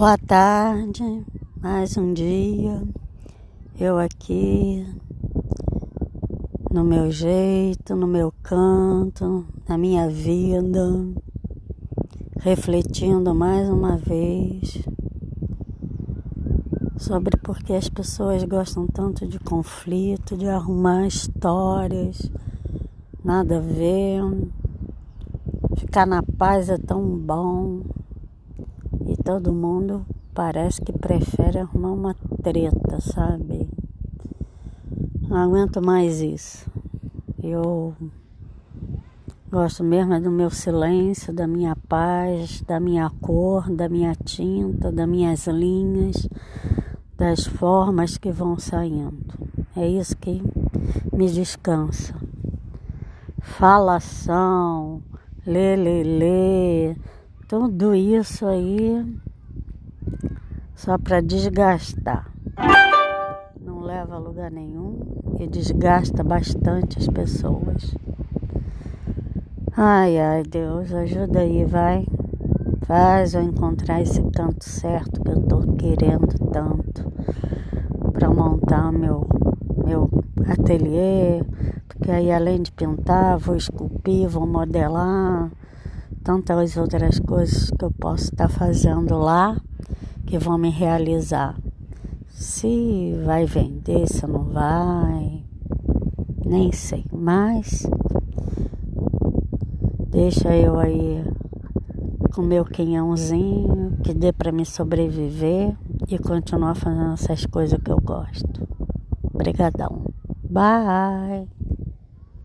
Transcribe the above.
Boa tarde, mais um dia, eu aqui, no meu jeito, no meu canto, na minha vida, refletindo mais uma vez sobre por que as pessoas gostam tanto de conflito, de arrumar histórias, nada a ver, ficar na paz é tão bom. Todo mundo parece que prefere arrumar uma treta, sabe? Não aguento mais isso. Eu gosto mesmo do meu silêncio, da minha paz, da minha cor, da minha tinta, das minhas linhas, das formas que vão saindo. É isso que me descansa. Falação, lê, lê, lê tudo isso aí só para desgastar. Não leva a lugar nenhum e desgasta bastante as pessoas. Ai, ai, Deus, ajuda aí, vai. Faz eu encontrar esse canto certo que eu tô querendo tanto para montar meu meu ateliê, porque aí além de pintar, vou esculpir, vou modelar, tantas outras coisas que eu posso estar fazendo lá que vão me realizar. Se vai vender, se não vai, nem sei, mas deixa eu aí com meu quinhãozinho que dê para me sobreviver e continuar fazendo essas coisas que eu gosto. Obrigadão. Bye.